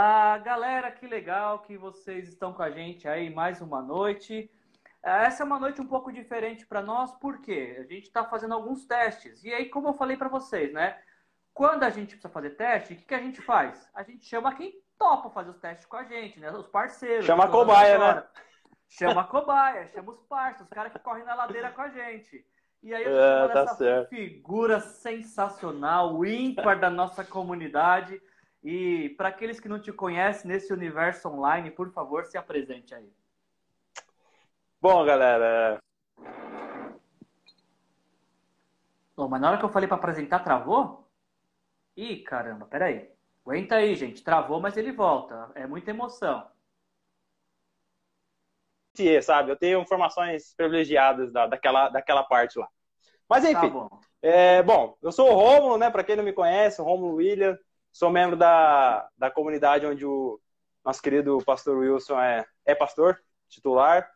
Ah, galera, que legal que vocês estão com a gente aí mais uma noite. Ah, essa é uma noite um pouco diferente para nós, porque a gente está fazendo alguns testes. E aí, como eu falei para vocês, né? Quando a gente precisa fazer teste, o que, que a gente faz? A gente chama quem topa fazer os testes com a gente, né? Os parceiros. Chama a cobaia, né? Chama a cobaia, chama os parceiros, os caras que correm na ladeira com a gente. E aí eu É, tá essa certo. figura sensacional, ímpar da nossa comunidade. E para aqueles que não te conhecem nesse universo online, por favor, se apresente aí. Bom, galera, Ô, mas na hora que eu falei para apresentar, travou? Ih, caramba, peraí. Aguenta aí, gente. Travou, mas ele volta. É muita emoção. sabe? Eu tenho informações privilegiadas da, daquela, daquela parte lá. Mas Tá enfim, bom. é, bom, eu sou o Rômulo, né? Para quem não me conhece, o Rômulo William, sou membro da, da comunidade onde o nosso querido pastor Wilson é, é pastor titular.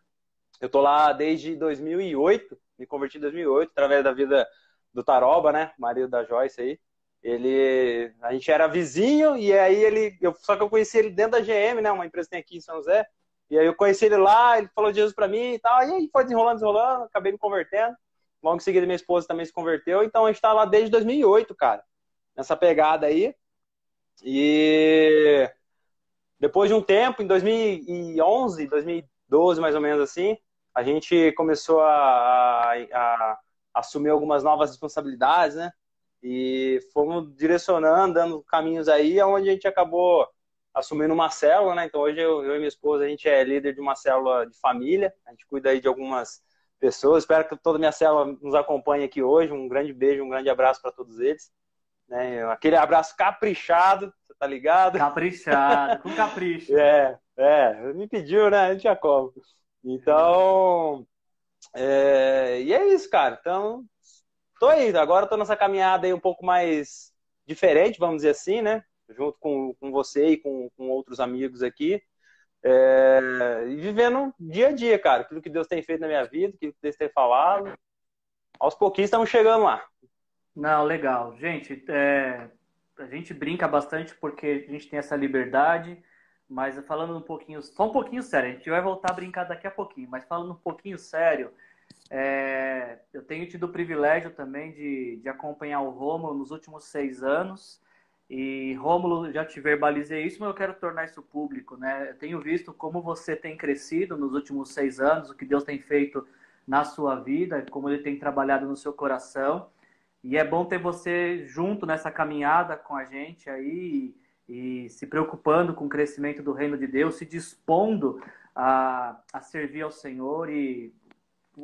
Eu tô lá desde 2008, me converti em 2008 através da vida do Taroba, né? Marido da Joyce aí. Ele, a gente era vizinho e aí ele, eu, só que eu conheci ele dentro da GM, né? Uma empresa que tem aqui em São José. E aí eu conheci ele lá, ele falou de Jesus pra mim e tal. E aí foi desenrolando, desenrolando, acabei me convertendo. Logo em seguida minha esposa também se converteu. Então a gente tá lá desde 2008, cara. Nessa pegada aí. E depois de um tempo, em 2011, 2012 mais ou menos assim, a gente começou a, a, a assumir algumas novas responsabilidades, né? E fomos direcionando, dando caminhos aí, onde a gente acabou assumindo uma célula, né? Então hoje eu, eu e minha esposa, a gente é líder de uma célula de família, a gente cuida aí de algumas pessoas. Espero que toda minha célula nos acompanhe aqui hoje. Um grande beijo, um grande abraço para todos eles. Né? Aquele abraço caprichado, você tá ligado? Caprichado, com capricho. É, é, me pediu, né? A gente já como. Então, é, e é isso, cara. Então, tô aí. Agora tô nessa caminhada aí um pouco mais diferente, vamos dizer assim, né? Junto com, com você e com, com outros amigos aqui. É, e vivendo dia a dia, cara. Aquilo que Deus tem feito na minha vida, aquilo que Deus tem falado. Aos pouquinhos estamos chegando lá. Não, legal. Gente, é, a gente brinca bastante porque a gente tem essa liberdade, mas falando um pouquinho, só um pouquinho sério, a gente vai voltar a brincar daqui a pouquinho, mas falando um pouquinho sério, é, eu tenho tido o privilégio também de, de acompanhar o Rômulo nos últimos seis anos. E Rômulo, já te verbalizei isso, mas eu quero tornar isso público, né? Eu tenho visto como você tem crescido nos últimos seis anos, o que Deus tem feito na sua vida, como Ele tem trabalhado no seu coração. E é bom ter você junto nessa caminhada com a gente aí e, e se preocupando com o crescimento do reino de Deus, se dispondo a, a servir ao Senhor. E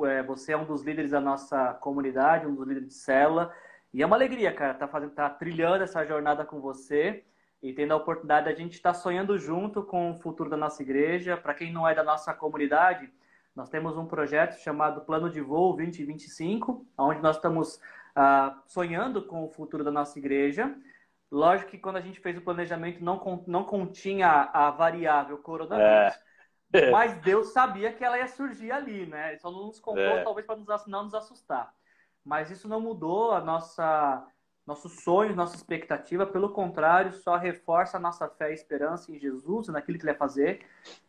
é, você é um dos líderes da nossa comunidade, um dos líderes de célula. E é uma alegria, cara, tá, fazendo, tá trilhando essa jornada com você e tendo a oportunidade de a gente estar tá sonhando junto com o futuro da nossa igreja. Para quem não é da nossa comunidade, nós temos um projeto chamado Plano de Voo 2025, onde nós estamos Uh, sonhando com o futuro da nossa igreja. Lógico que quando a gente fez o planejamento não, não continha a variável coronavírus, é. mas Deus sabia que ela ia surgir ali, né? Ele só não nos contou, é. talvez para não nos assustar. Mas isso não mudou a nossa nossos sonhos, nossa expectativa, pelo contrário, só reforça a nossa fé e esperança em Jesus, naquilo que ele vai fazer.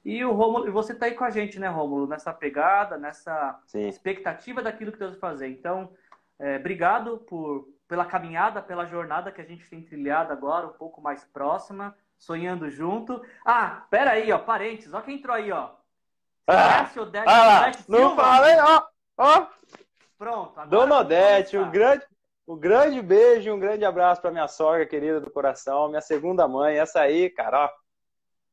E o Rômulo, você está aí com a gente, né, Rômulo, nessa pegada, nessa Sim. expectativa daquilo que Deus vai fazer. Então, é, obrigado por, pela caminhada, pela jornada que a gente tem trilhado agora, um pouco mais próxima, sonhando junto. Ah, pera aí, ó, parentes, ó quem entrou aí, ó. Ah, Odete, ah, Odete não Silva. falei, ó, ó. Pronto, agora Dona Odete, começar. um grande, um grande beijo, um grande abraço para minha sogra querida do coração, minha segunda mãe, essa aí, cara, ó.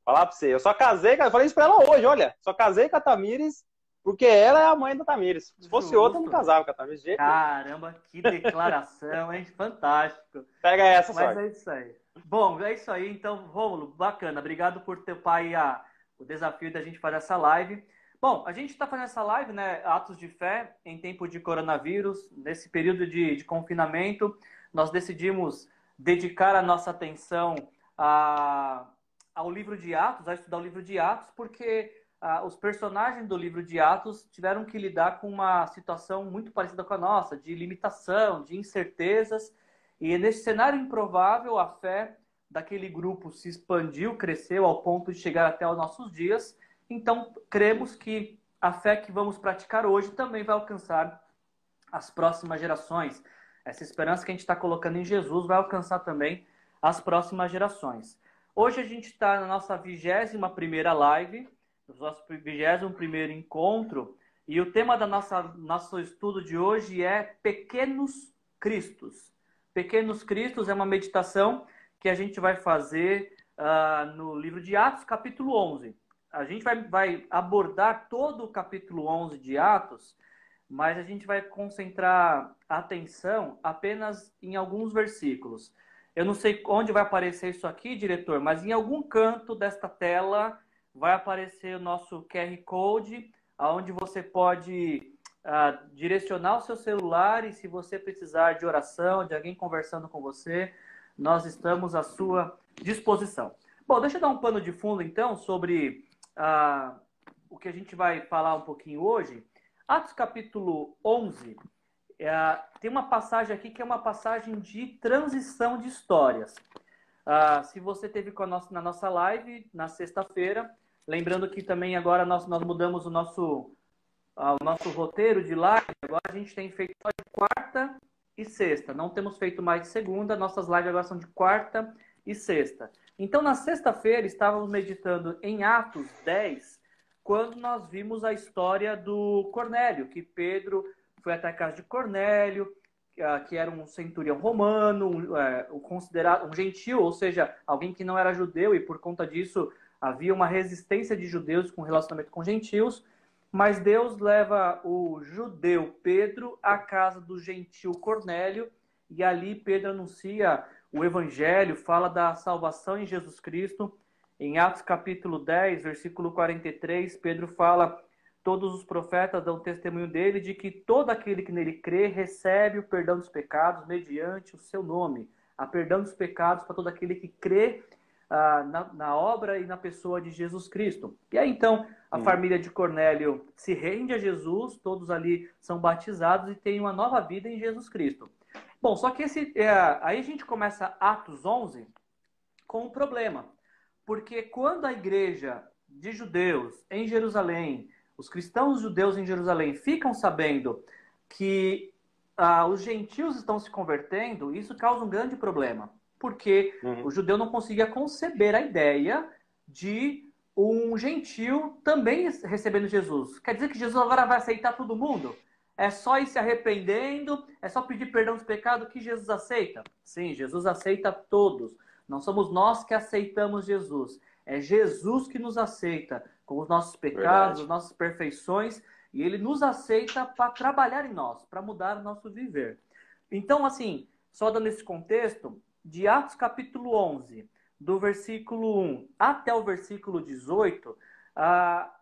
Falar pra você, eu só casei, cara, eu falei isso pra ela hoje, olha, só casei com a Tamires porque ela é a mãe da Tamires. Se fosse Justo. outra, eu não casava com a Tamires. de. Caramba, que declaração, hein? Fantástico. Pega essa, Mas só. é isso aí. Bom, é isso aí. Então, Rômulo, bacana. Obrigado por ter pai a, o desafio da gente fazer essa live. Bom, a gente está fazendo essa live, né? Atos de fé em tempo de coronavírus, nesse período de, de confinamento, nós decidimos dedicar a nossa atenção a, ao livro de Atos, a estudar o livro de Atos, porque ah, os personagens do livro de Atos tiveram que lidar com uma situação muito parecida com a nossa, de limitação, de incertezas. E nesse cenário improvável, a fé daquele grupo se expandiu, cresceu ao ponto de chegar até os nossos dias. Então, cremos que a fé que vamos praticar hoje também vai alcançar as próximas gerações. Essa esperança que a gente está colocando em Jesus vai alcançar também as próximas gerações. Hoje a gente está na nossa 21 primeira live, nosso 21 primeiro encontro, e o tema nossa nosso estudo de hoje é Pequenos Cristos. Pequenos Cristos é uma meditação que a gente vai fazer uh, no livro de Atos, capítulo 11. A gente vai, vai abordar todo o capítulo 11 de Atos, mas a gente vai concentrar a atenção apenas em alguns versículos. Eu não sei onde vai aparecer isso aqui, diretor, mas em algum canto desta tela vai aparecer o nosso QR Code onde você pode uh, direcionar o seu celular e se você precisar de oração, de alguém conversando com você, nós estamos à sua disposição. Bom, deixa eu dar um pano de fundo então sobre uh, o que a gente vai falar um pouquinho hoje. Atos capítulo 11, uh, é, tem uma passagem aqui que é uma passagem de transição de histórias. Uh, se você teve com a nossa, na nossa live na sexta-feira, Lembrando que também agora nós, nós mudamos o nosso, uh, o nosso roteiro de live. Agora a gente tem feito só de quarta e sexta. Não temos feito mais de segunda. Nossas lives agora são de quarta e sexta. Então, na sexta-feira, estávamos meditando em Atos 10, quando nós vimos a história do Cornélio, que Pedro foi até a casa de Cornélio, ah, que era um centurião romano, um, é, considerado um gentil, ou seja, alguém que não era judeu e por conta disso Havia uma resistência de judeus com relacionamento com gentios, mas Deus leva o judeu Pedro à casa do gentil Cornélio e ali Pedro anuncia o evangelho, fala da salvação em Jesus Cristo. Em Atos capítulo 10, versículo 43, Pedro fala: Todos os profetas dão testemunho dele de que todo aquele que nele crê recebe o perdão dos pecados mediante o seu nome. Há perdão dos pecados para todo aquele que crê ah, na, na, obra e na pessoa de Jesus Cristo. E aí então a hum. família de Cornélio se rende a Jesus, todos ali são batizados e têm uma nova vida em Jesus Cristo. Bom, só que esse, é, aí a gente começa Atos 11 com um problema, porque quando a igreja de judeus em Jerusalém, os cristãos judeus em Jerusalém ficam sabendo que ah, os gentios estão se convertendo, isso causa um grande problema porque uhum. o judeu não conseguia conceber a ideia de um gentil também recebendo Jesus. Quer dizer que Jesus agora vai aceitar todo mundo? É só ir se arrependendo, é só pedir perdão dos pecados que Jesus aceita? Sim, Jesus aceita todos. Não somos nós que aceitamos Jesus. É Jesus que nos aceita com os nossos pecados, as nossas perfeições, e ele nos aceita para trabalhar em nós, para mudar o nosso viver. Então, assim, só dando esse contexto, de Atos capítulo 11, do versículo 1 até o versículo 18, a,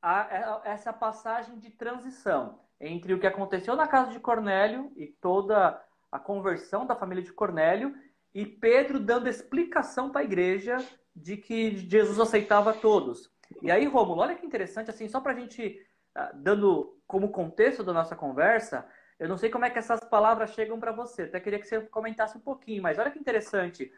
a, essa passagem de transição entre o que aconteceu na casa de Cornélio e toda a conversão da família de Cornélio e Pedro dando explicação para a igreja de que Jesus aceitava todos. E aí, Rômulo, olha que interessante, assim, só para a gente, ah, dando como contexto da nossa conversa, eu não sei como é que essas palavras chegam para você. Até queria que você comentasse um pouquinho, mas olha que interessante.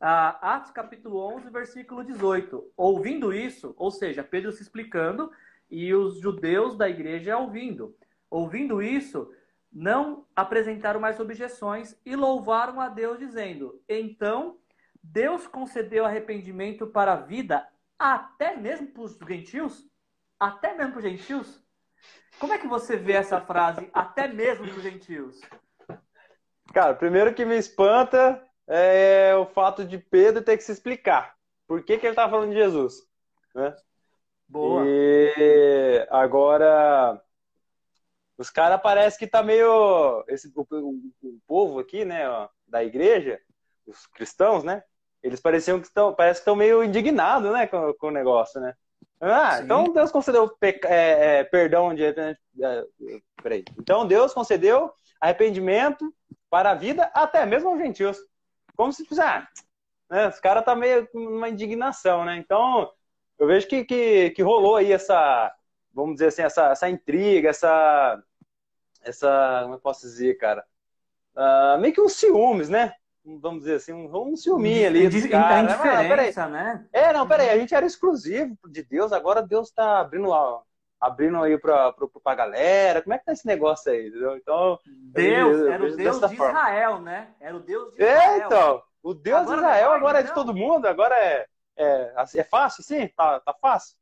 Uh, Atos capítulo 11, versículo 18. Ouvindo isso, ou seja, Pedro se explicando e os judeus da igreja ouvindo. Ouvindo isso, não apresentaram mais objeções e louvaram a Deus, dizendo: Então Deus concedeu arrependimento para a vida até mesmo para os gentios? Até mesmo para os gentios? Como é que você vê essa frase, até mesmo para os gentios? Cara, primeiro que me espanta é o fato de Pedro ter que se explicar. Por que, que ele estava falando de Jesus? Né? Boa. E agora, os caras parece que tá meio. Esse, o, o, o, povo aqui, né, ó, da igreja, os cristãos, né? Eles pareciam que estão, parece que estão meio indignados, né, com, com o negócio, né? Ah, Sim. então Deus concedeu é, é, perdão de. É, peraí. Então Deus concedeu arrependimento para a vida, até mesmo aos gentios. Como se fosse, ah, né, os caras tá meio com uma indignação, né? Então, eu vejo que, que, que rolou aí essa, vamos dizer assim, essa, essa intriga, essa, essa, como eu posso dizer, cara? Uh, meio que uns ciúmes, né? Vamos dizer assim, um, um ciúminho ali. Dos cara. A indiferença, ah, né? É, não, peraí, a gente era exclusivo de Deus, agora Deus tá abrindo lá, abrindo aí pra, pra, pra galera. Como é que tá esse negócio aí? Entendeu? Então, Deus, eu, eu, era o Deus de Israel, né? Era o Deus de é, Israel. É, então. O Deus agora de Israel agora é de todo mundo, agora é, é, é fácil, sim? Tá, tá fácil?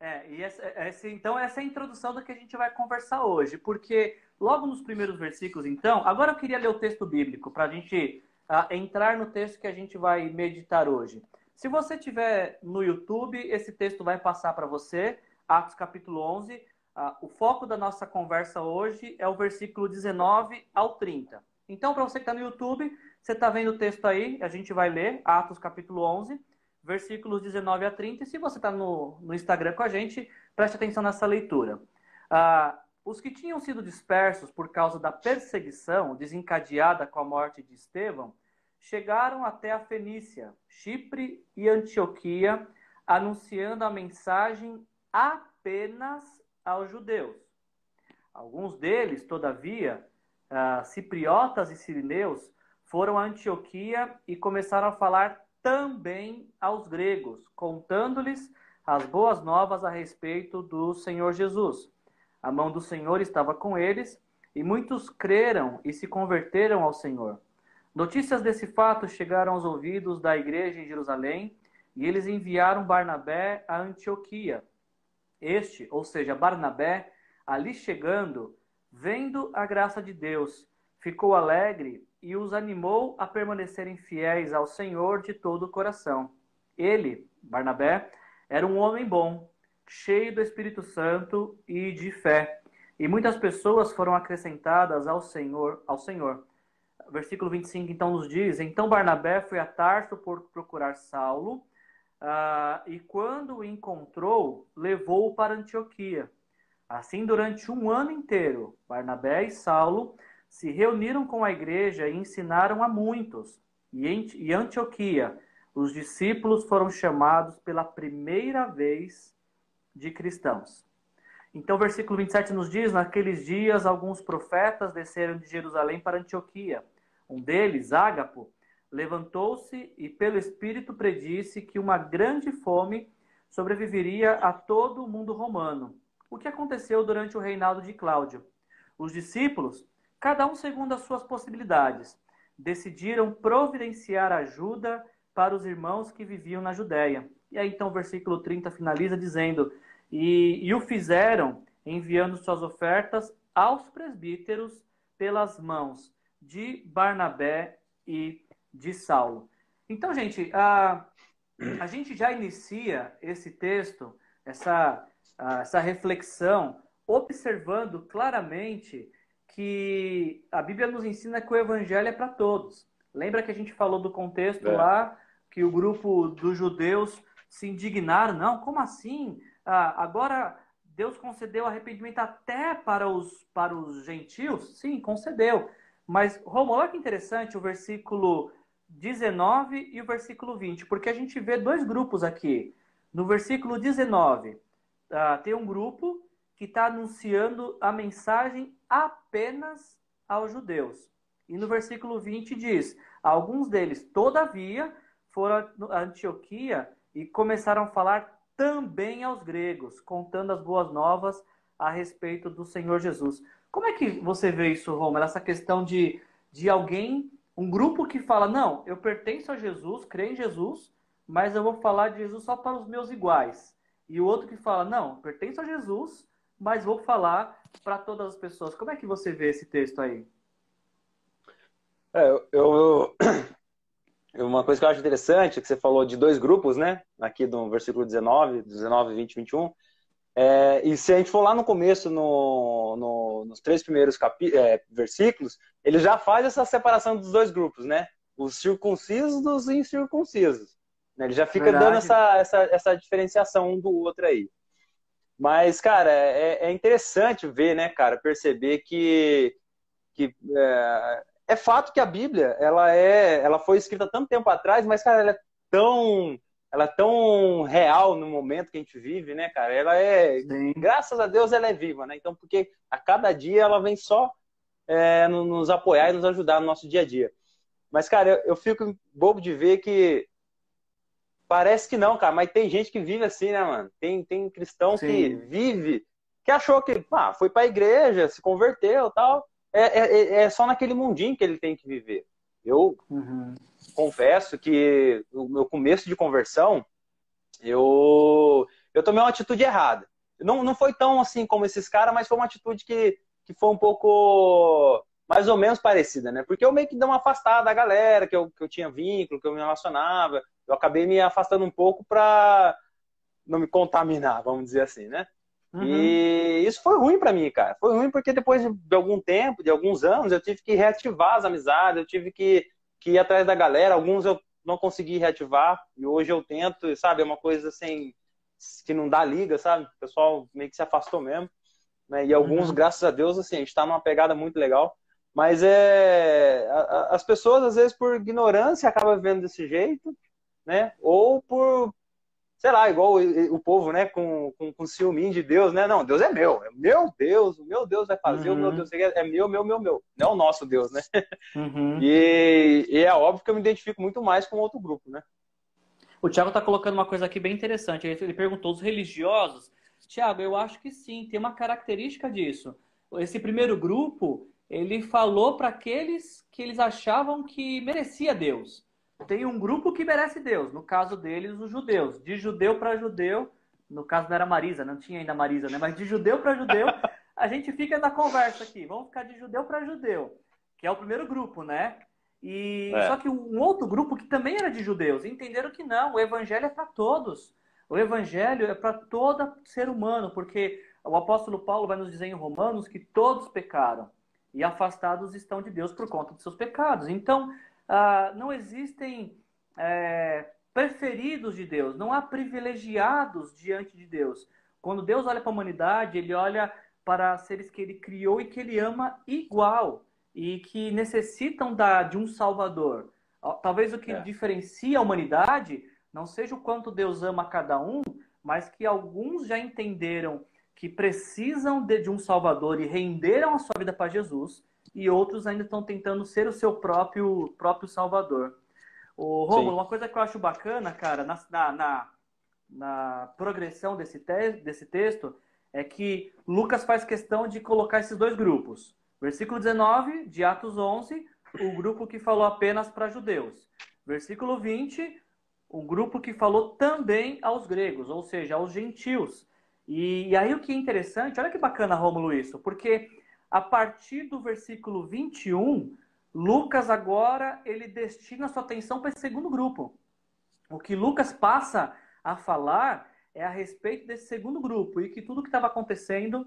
É, e essa, essa, então essa é a introdução do que a gente vai conversar hoje, porque logo nos primeiros versículos, então, agora eu queria ler o texto bíblico para a gente uh, entrar no texto que a gente vai meditar hoje. Se você tiver no YouTube, esse texto vai passar para você, Atos capítulo 11. Uh, ah, o foco da nossa conversa hoje é o versículo 19 ao 30. Então, para você que está no YouTube, você está vendo o texto aí, a gente vai ler, Atos capítulo 11 versículos 19 a 30. E se você está no, no Instagram com a gente, preste atenção nessa leitura. Ah, os que tinham sido dispersos por causa da perseguição desencadeada com a morte de Estevão chegaram até a Fenícia, Chipre e Antioquia, anunciando a mensagem apenas aos judeus. Alguns deles, todavia, ah, cipriotas e sirineus, foram a Antioquia e começaram a falar também aos gregos, contando-lhes as boas novas a respeito do Senhor Jesus. A mão do Senhor estava com eles, e muitos creram e se converteram ao Senhor. Notícias desse fato chegaram aos ouvidos da igreja em Jerusalém, e eles enviaram Barnabé a Antioquia. Este, ou seja, Barnabé, ali chegando, vendo a graça de Deus, ficou alegre e os animou a permanecerem fiéis ao Senhor de todo o coração. Ele, Barnabé, era um homem bom, cheio do Espírito Santo e de fé, e muitas pessoas foram acrescentadas ao Senhor, ao Senhor. Versículo 25 então nos diz: Então Barnabé foi a Tarso por procurar Saulo, uh, e quando o encontrou, levou-o para Antioquia. Assim, durante um ano inteiro, Barnabé e Saulo se reuniram com a igreja e ensinaram a muitos. E em Antioquia, os discípulos foram chamados pela primeira vez de cristãos. Então, o versículo 27 nos diz: Naqueles dias, alguns profetas desceram de Jerusalém para Antioquia. Um deles, Ágapo, levantou-se e, pelo Espírito, predisse que uma grande fome sobreviveria a todo o mundo romano. O que aconteceu durante o reinado de Cláudio? Os discípulos cada um segundo as suas possibilidades, decidiram providenciar ajuda para os irmãos que viviam na Judéia. E aí então o versículo 30 finaliza dizendo: E, e o fizeram enviando suas ofertas aos presbíteros pelas mãos de Barnabé e de Saulo. Então, gente, a, a gente já inicia esse texto, essa, a, essa reflexão, observando claramente que a Bíblia nos ensina que o evangelho é para todos. Lembra que a gente falou do contexto é. lá, que o grupo dos judeus se indignaram? Não, como assim? Ah, agora Deus concedeu arrependimento até para os, para os gentios? Sim, concedeu. Mas, Romulo, olha que interessante o versículo 19 e o versículo 20, porque a gente vê dois grupos aqui. No versículo 19, ah, tem um grupo que está anunciando a mensagem apenas aos judeus. E no versículo 20 diz: Alguns deles, todavia, foram a Antioquia e começaram a falar também aos gregos, contando as boas novas a respeito do Senhor Jesus. Como é que você vê isso, Roma? Essa questão de, de alguém, um grupo que fala: Não, eu pertenço a Jesus, creio em Jesus, mas eu vou falar de Jesus só para os meus iguais. E o outro que fala: Não, pertenço a Jesus, mas vou falar para todas as pessoas. Como é que você vê esse texto aí? É, eu, eu, uma coisa que eu acho interessante é que você falou de dois grupos, né? Aqui no versículo 19, 19, 20, 21. É, e se a gente for lá no começo, no, no, nos três primeiros capi, é, versículos, ele já faz essa separação dos dois grupos, né? Os circuncisos dos incircuncisos. Né? Ele já fica Verdade. dando essa, essa, essa diferenciação um do outro aí. Mas, cara, é, é interessante ver, né, cara, perceber que, que é, fato que a Bíblia, ela é, ela foi escrita tanto tempo atrás, mas, cara, ela é tão, ela é tão real no momento que a gente vive, né, cara? Ela é, Sim. graças a Deus, ela é viva, né? Então, porque a cada dia ela vem só é, nos apoiar e nos ajudar no nosso dia a dia. Mas, cara, eu, eu fico bobo de ver que parece que não, cara, mas tem gente que vive assim, né, mano? Tem, tem cristão Sim. que vive, que achou que ah, foi pra igreja, se converteu tal. É, é, é só naquele mundinho que ele tem que viver. Eu uhum. confesso que no meu começo de conversão, eu, eu tomei uma atitude errada. Não, não foi tão assim como esses caras, mas foi uma atitude que, que foi um pouco mais ou menos parecida, né? Porque eu meio que dei uma afastada da galera, que eu, que eu tinha vínculo, que eu me relacionava. Eu acabei me afastando um pouco para não me contaminar, vamos dizer assim, né? Uhum. E isso foi ruim para mim, cara. Foi ruim porque depois de algum tempo, de alguns anos, eu tive que reativar as amizades, eu tive que, que ir atrás da galera. Alguns eu não consegui reativar e hoje eu tento, sabe? É uma coisa assim que não dá liga, sabe? O pessoal meio que se afastou mesmo. Né? E alguns, uhum. graças a Deus, assim, a gente está numa pegada muito legal. Mas é as pessoas às vezes por ignorância acabam vendo desse jeito, né? Ou por sei lá, igual o, o povo, né, com, com, com ciúminho de Deus, né? Não, Deus é meu, é meu Deus, o meu Deus vai fazer, uhum. o meu uhum. Deus é meu, meu, meu, meu, não é o nosso Deus, né? Uhum. E, e, é óbvio que eu me identifico muito mais com outro grupo, né? O Tiago está colocando uma coisa aqui bem interessante. Ele perguntou: os religiosos? Tiago, eu acho que sim, tem uma característica disso. Esse primeiro grupo, ele falou para aqueles que eles achavam que merecia Deus. Tem um grupo que merece Deus, no caso deles, os judeus. De judeu para judeu, no caso não era Marisa, não tinha ainda Marisa, né? Mas de judeu para judeu, a gente fica na conversa aqui. Vamos ficar de judeu para judeu, que é o primeiro grupo, né? E é. só que um outro grupo que também era de judeus entenderam que não, o evangelho é para todos. O evangelho é para todo ser humano, porque o apóstolo Paulo vai nos dizer em Romanos que todos pecaram e afastados estão de Deus por conta dos seus pecados. Então, ah, não existem é, preferidos de Deus, não há privilegiados diante de Deus. Quando Deus olha para a humanidade, ele olha para seres que ele criou e que ele ama igual e que necessitam da, de um Salvador. Talvez o que é. diferencia a humanidade não seja o quanto Deus ama cada um, mas que alguns já entenderam que precisam de, de um Salvador e renderam a sua vida para Jesus, e outros ainda estão tentando ser o seu próprio, próprio Salvador. O Romulo, uma coisa que eu acho bacana, cara, na, na, na progressão desse, te, desse texto, é que Lucas faz questão de colocar esses dois grupos. Versículo 19 de Atos 11, o grupo que falou apenas para judeus. Versículo 20, o grupo que falou também aos gregos, ou seja, aos gentios. E, e aí o que é interessante, olha que bacana, Rômulo, isso, porque a partir do versículo 21, Lucas agora ele destina sua atenção para esse segundo grupo. O que Lucas passa a falar é a respeito desse segundo grupo e que tudo que estava acontecendo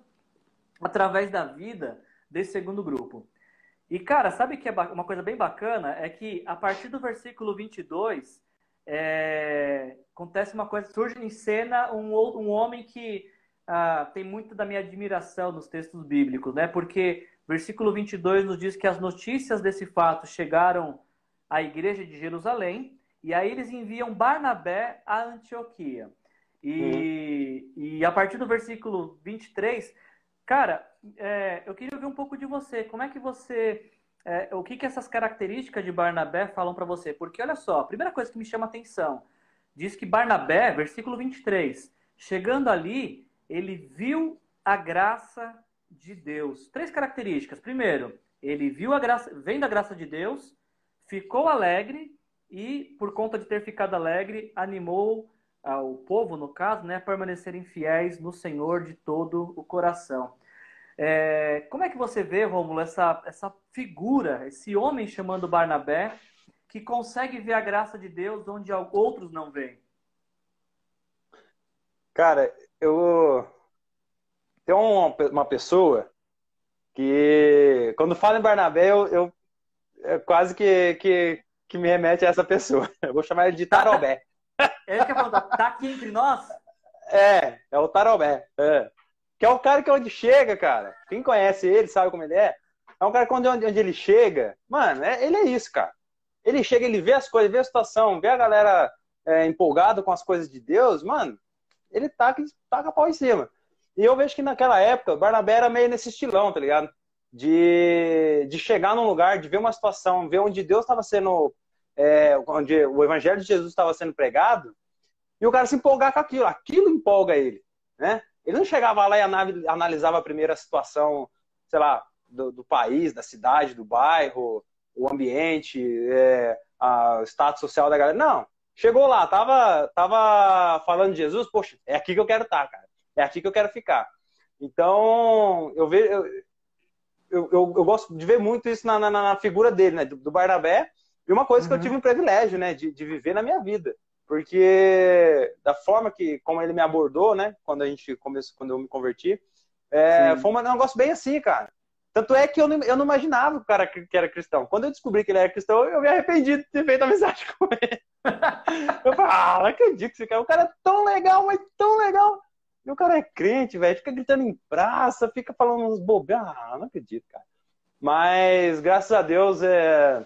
através da vida desse segundo grupo. E, cara, sabe que é uma coisa bem bacana? É que a partir do versículo 22, é, acontece uma coisa, surge em cena um, um homem que ah, tem muito da minha admiração nos textos bíblicos, né? Porque versículo 22 nos diz que as notícias desse fato chegaram à igreja de Jerusalém e aí eles enviam Barnabé a Antioquia. E, uhum. e a partir do versículo 23, cara, é, eu queria ouvir um pouco de você. Como é que você. É, o que, que essas características de Barnabé falam para você? Porque olha só, a primeira coisa que me chama a atenção diz que Barnabé, versículo 23, chegando ali, ele viu a graça de Deus. Três características. Primeiro, ele viu a graça, vem da graça de Deus, ficou alegre e, por conta de ter ficado alegre, animou ah, o povo, no caso, né, a permanecerem fiéis no Senhor de todo o coração. É, como é que você vê, Rômulo, essa, essa figura, esse homem chamando Barnabé, que consegue ver a graça de Deus onde outros não veem? Cara, eu tem uma, uma pessoa que quando fala em Barnabé eu, eu é quase que, que, que me remete a essa pessoa. Eu vou chamar ele de Tarobé. Ele quer falar, tá aqui entre nós? É, é o Tarobé. É. Que é o cara que onde chega, cara. Quem conhece ele sabe como ele é. É um cara que onde, onde ele chega, mano, é, ele é isso, cara. Ele chega, ele vê as coisas, vê a situação, vê a galera é, empolgada com as coisas de Deus, mano ele taca, taca pau em cima. E eu vejo que naquela época, Barnabé era meio nesse estilão, tá ligado? de, de chegar num lugar, de ver uma situação, ver onde Deus estava sendo, é, onde o evangelho de Jesus estava sendo pregado, e o cara se empolgar com aquilo. Aquilo empolga ele, né? Ele não chegava lá e analisava a primeira situação, sei lá, do, do país, da cidade, do bairro, o ambiente, é, a, o status social da galera. Não. Chegou lá, tava, tava falando de Jesus, poxa, é aqui que eu quero estar, tá, cara. É aqui que eu quero ficar. Então, eu vejo. Eu, eu, eu, eu gosto de ver muito isso na, na, na figura dele, né? Do, do, Barnabé. E uma coisa uhum. que eu uhum. tive um privilégio, né? De, de viver na minha vida. Porque da forma que, como ele me abordou, né? Quando a gente começou, quando eu me converti, é, foi um negócio bem assim, cara. Tanto é que eu não, eu não imaginava que o cara que era cristão. Quando eu descobri que ele era cristão, eu me arrependi de ter feito amizade com ele. Eu falei, ah, não acredito que esse cara. O cara é tão legal, mas tão legal. E o cara é crente, velho. Fica gritando em praça, fica falando uns bobeiros. Ah, não acredito, cara. Mas, graças a Deus, é,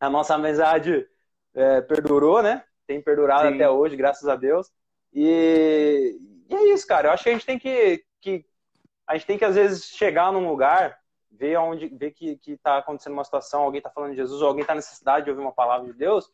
a nossa amizade é, perdurou, né? Tem perdurado Sim. até hoje, graças a Deus. E, e, é isso, cara. Eu acho que a gente tem que, que a gente tem que às vezes chegar num lugar, ver onde, ver que que está acontecendo uma situação, alguém está falando de Jesus, ou alguém está necessidade de ouvir uma palavra de Deus,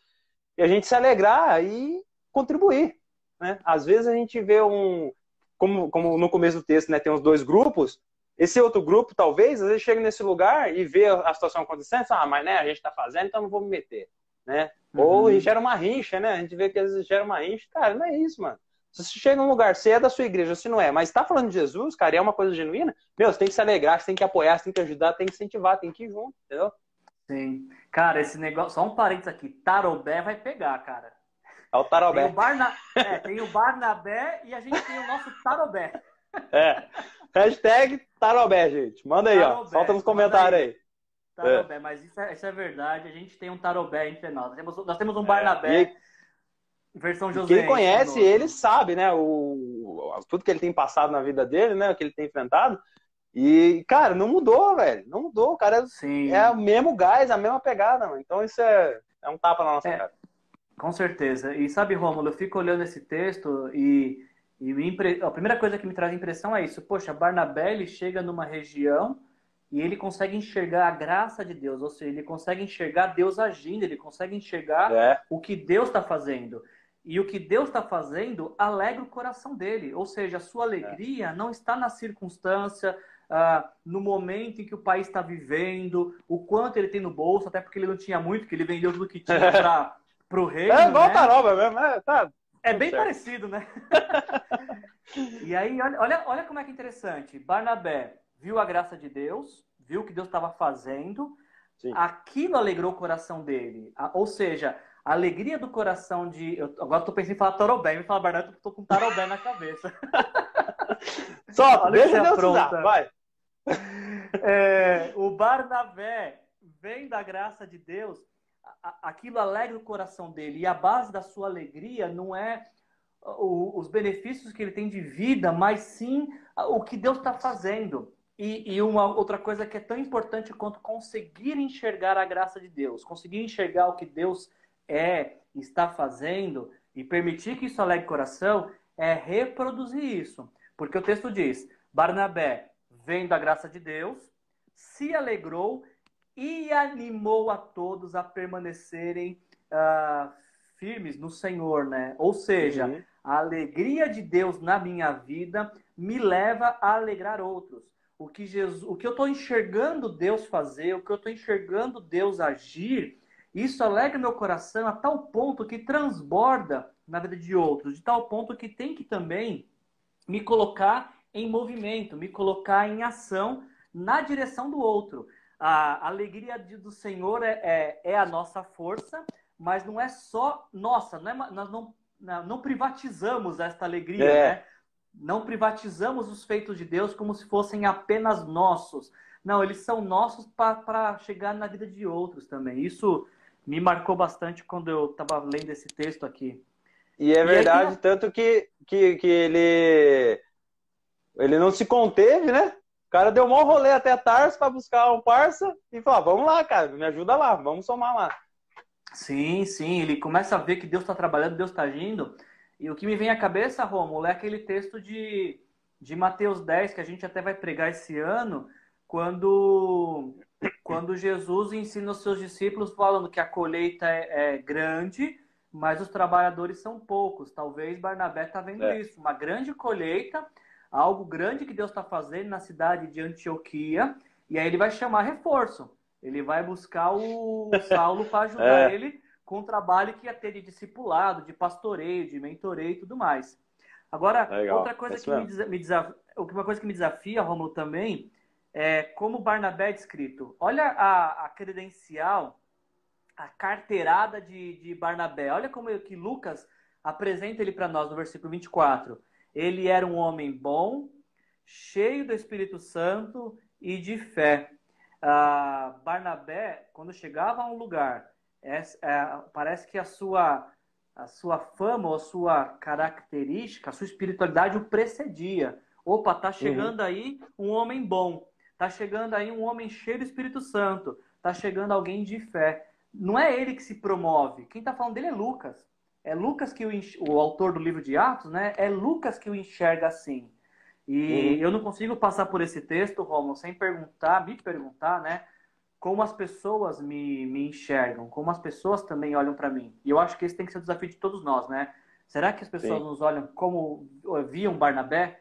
e a gente se alegrar e contribuir, né? Às vezes a gente vê um como, como no começo do texto, né, tem os dois grupos, esse outro grupo, talvez, às vezes chega nesse lugar e vê a situação acontecendo, ah, mas né, a gente está fazendo, então não vou me meter, né? Uhum. Ou gera uma rincha, né? A gente vê que às vezes gera uma rincha. Cara, não é isso, mano. Se você chega num lugar, se é da sua igreja, se não é, mas está falando de Jesus, cara, e é uma coisa genuína, meu, você tem que se alegrar, você tem que apoiar, você tem que ajudar, tem que incentivar, tem que ir junto, entendeu? Sim. Cara, esse negócio, só um parênteses aqui, Tarobé vai pegar, cara. É o Tarobé. Tem o, Barna... é, tem o Barnabé e a gente tem o nosso Tarobé. É. Hashtag Tarobé, gente. Manda aí, tarobé. ó. Solta nos comentários aí. aí. Tarobé, é. mas isso é, isso é, verdade. A gente tem um Tarobé entre nós. Nós temos, nós temos um é. Barnabé. E... Versão José. Quem conhece ele sabe, né? O, tudo que ele tem passado na vida dele, né? O que ele tem enfrentado. E, cara, não mudou, velho. Não mudou. O cara Sim. é o mesmo gás, a mesma pegada, mano. Então isso é, é um tapa na nossa é. cara. Com certeza. E sabe, Rômulo, eu fico olhando esse texto e, e impre... a primeira coisa que me traz impressão é isso. Poxa, Barnabé ele chega numa região e ele consegue enxergar a graça de Deus, ou seja, ele consegue enxergar Deus agindo, ele consegue enxergar é. o que Deus está fazendo. E o que Deus está fazendo alegra o coração dele, ou seja, a sua alegria é. não está na circunstância, ah, no momento em que o país está vivendo, o quanto ele tem no bolso, até porque ele não tinha muito, que ele vendeu tudo que tinha para pro reino. É igual né? taroba mesmo, é, tá. É bem certo. parecido, né? e aí, olha, olha, olha como é que é interessante. Barnabé viu a graça de Deus, viu o que Deus estava fazendo, Sim. aquilo alegrou o coração dele. Ou seja, a alegria do coração de. Eu, agora estou pensando em falar Tarobé, me falar Barnabé, estou com Tarobé na cabeça. Só, deixa Deus usar, vai. É, o Barnabé vem da graça de Deus aquilo alegra o coração dele. E a base da sua alegria não é os benefícios que ele tem de vida, mas sim o que Deus está fazendo. E, e, uma outra coisa que é tão importante quanto conseguir enxergar a graça de Deus, conseguir enxergar o que Deus é, está fazendo e permitir que isso alegre o coração, é reproduzir isso. Porque o texto diz: Barnabé, vem da graça de Deus, se alegrou e animou a todos a permanecerem uh, firmes no Senhor, né? Ou seja, uhum. a alegria de Deus na minha vida me leva a alegrar outros. O que, Jesus, o que eu estou enxergando Deus fazer, o que eu estou enxergando Deus agir, isso alegra meu coração a tal ponto que transborda na vida de outros, de tal ponto que tem que também me colocar em movimento, me colocar em ação na direção do outro a alegria do Senhor é, é, é, a nossa força, mas não é só nossa, não é, nós não, não privatizamos esta alegria, é. né? Não privatizamos os feitos de Deus como se fossem apenas nossos. Não, eles são nossos para chegar na vida de outros também. Isso me marcou bastante quando eu estava lendo esse texto aqui. E é verdade, e tanto que, que, que ele, ele não se conteve, né? cara deu um rolê até Tarso para buscar um parça e falou: ah, vamos lá, cara, me ajuda lá, vamos somar lá. Sim, sim, ele começa a ver que Deus está trabalhando, Deus está agindo. E o que me vem à cabeça, Romulo, é aquele texto de, de Mateus 10, que a gente até vai pregar esse ano, quando, quando Jesus ensina os seus discípulos falando que a colheita é, é grande, mas os trabalhadores são poucos. Talvez Barnabé está vendo é. isso, uma grande colheita, algo grande que Deus está fazendo na cidade de Antioquia, e aí ele vai chamar reforço. Ele vai buscar o Saulo para ajudar é. ele com o trabalho que ia ter de discipulado, de pastoreio, de mentoreio e tudo mais. Agora, Legal. outra coisa é que me, me desafia, uma coisa que me desafia, Romulo, também, é como Barnabé é descrito. Olha a, a credencial a carteirada de, de Barnabé. Olha como que Lucas apresenta ele para nós no versículo 24. Ele era um homem bom, cheio do Espírito Santo e de fé. Ah, Barnabé, quando chegava a um lugar, é, é, parece que a sua, a sua fama ou a sua característica, a sua espiritualidade o precedia. Opa, tá chegando uhum. aí um homem bom. Tá chegando aí um homem cheio do Espírito Santo. Tá chegando alguém de fé não é ele que se promove. Quem está falando dele é Lucas. É Lucas que o, o autor do livro de Atos, né? É Lucas que o enxerga assim. E uhum. eu não consigo passar por esse texto, Romulo, sem perguntar, me perguntar, né? Como as pessoas me, me enxergam, como as pessoas também olham para mim. E eu acho que esse tem que ser o desafio de todos nós, né? Será que as pessoas Sim. nos olham como viam Barnabé?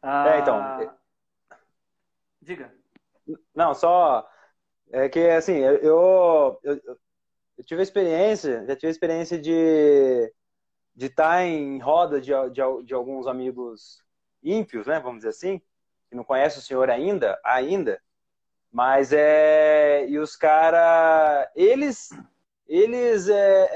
Ah, é, então. Diga. Não, só é que, assim, eu, eu, eu, tive a experiência, já tive experiência de de estar tá em roda de, de, de, alguns amigos ímpios, né, vamos dizer assim, que não conhecem o Senhor ainda, ainda, mas é e os caras, eles, eles é,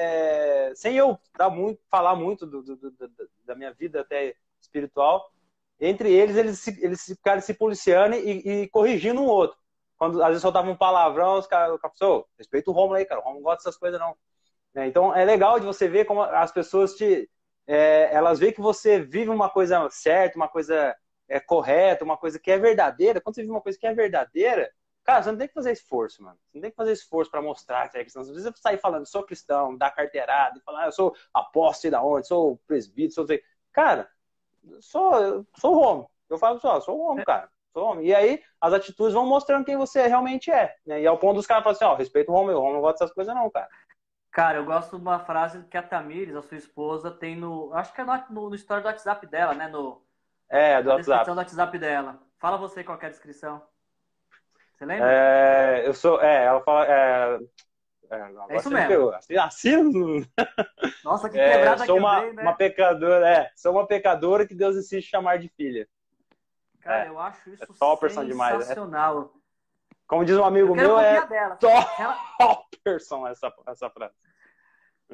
é, sem eu dar muito, falar muito do, do, do, da minha vida até espiritual, entre eles eles eles ficaram se policiando e, e corrigindo um outro quando às vezes soltava um palavrão, os caras, o respeita o Romulo aí, cara, o Romulo não gosta dessas coisas não. É, então é legal de você ver como as pessoas te, é, elas veem que você vive uma coisa certa, uma coisa é, correta, uma coisa que é verdadeira. Quando você vive uma coisa que é verdadeira, cara, você não tem que fazer esforço, mano. Você não tem que fazer esforço para mostrar que você é cristão. Às vezes você sair falando, sou cristão, dar carteirada, e falar, ah, eu sou apóstolo da onde, sou presbítero, sou... Cara, sou, sou Romulo. Eu falo só, sou homem, cara E aí as atitudes vão mostrando quem você realmente é. Né? E ao ponto dos caras falarem assim, ó, respeito o homem, o homem não gosta dessas coisas não, cara. Cara, eu gosto de uma frase que a Tamires, a sua esposa, tem no. Acho que é no, no, story do WhatsApp dela, né? No, é, do na WhatsApp. descrição do WhatsApp dela. Fala você qual é a descrição. Você lembra? É, eu sou. É, ela fala. É, é, é isso mesmo. Assim, assim, Nossa, que quebrada é, sou que uma, dei, né? uma pecadora, é. Sou uma pecadora que Deus insiste chamar de filha. Cara, é, eu acho isso é sensacional. Demais. É, como diz um amigo meu, é dela. Topperson essa, essa frase.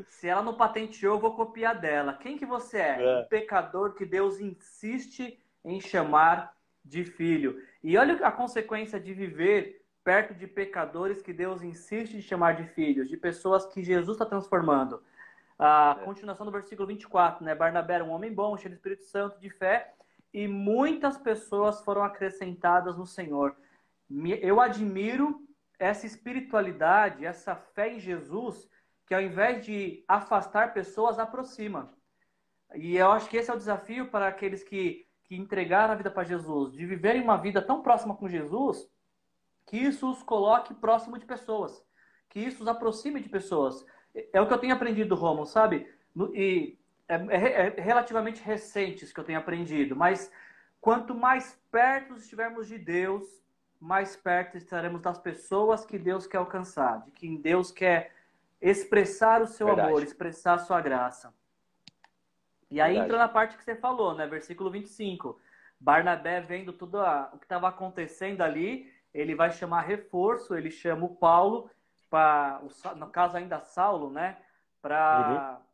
Se ela não patenteou, eu vou copiar dela. Quem que você é? é? Um pecador que Deus insiste em chamar de filho. E olha a consequência de viver perto de pecadores que Deus insiste em chamar de filhos, de pessoas que Jesus está transformando. A é. continuação do versículo 24, né? Barnabé era um homem bom, cheio do Espírito Santo, de fé, e muitas pessoas foram acrescentadas no Senhor. Eu admiro essa espiritualidade, essa fé em Jesus, que ao invés de afastar pessoas, aproxima. E eu acho que esse é o desafio para aqueles que, que entregaram a vida para Jesus, de viverem uma vida tão próxima com Jesus, que isso os coloque próximo de pessoas, que isso os aproxime de pessoas. É o que eu tenho aprendido, Romo, sabe? E é, é, é relativamente recentes que eu tenho aprendido, mas quanto mais perto estivermos de Deus, mais perto estaremos das pessoas que Deus quer alcançar, de quem Deus quer expressar o seu Verdade. amor, expressar a sua graça. E aí Verdade. entra na parte que você falou, né? Versículo 25. Barnabé vendo tudo a, o que estava acontecendo ali, ele vai chamar reforço, ele chama o Paulo, para no caso ainda Saulo, né? Para uhum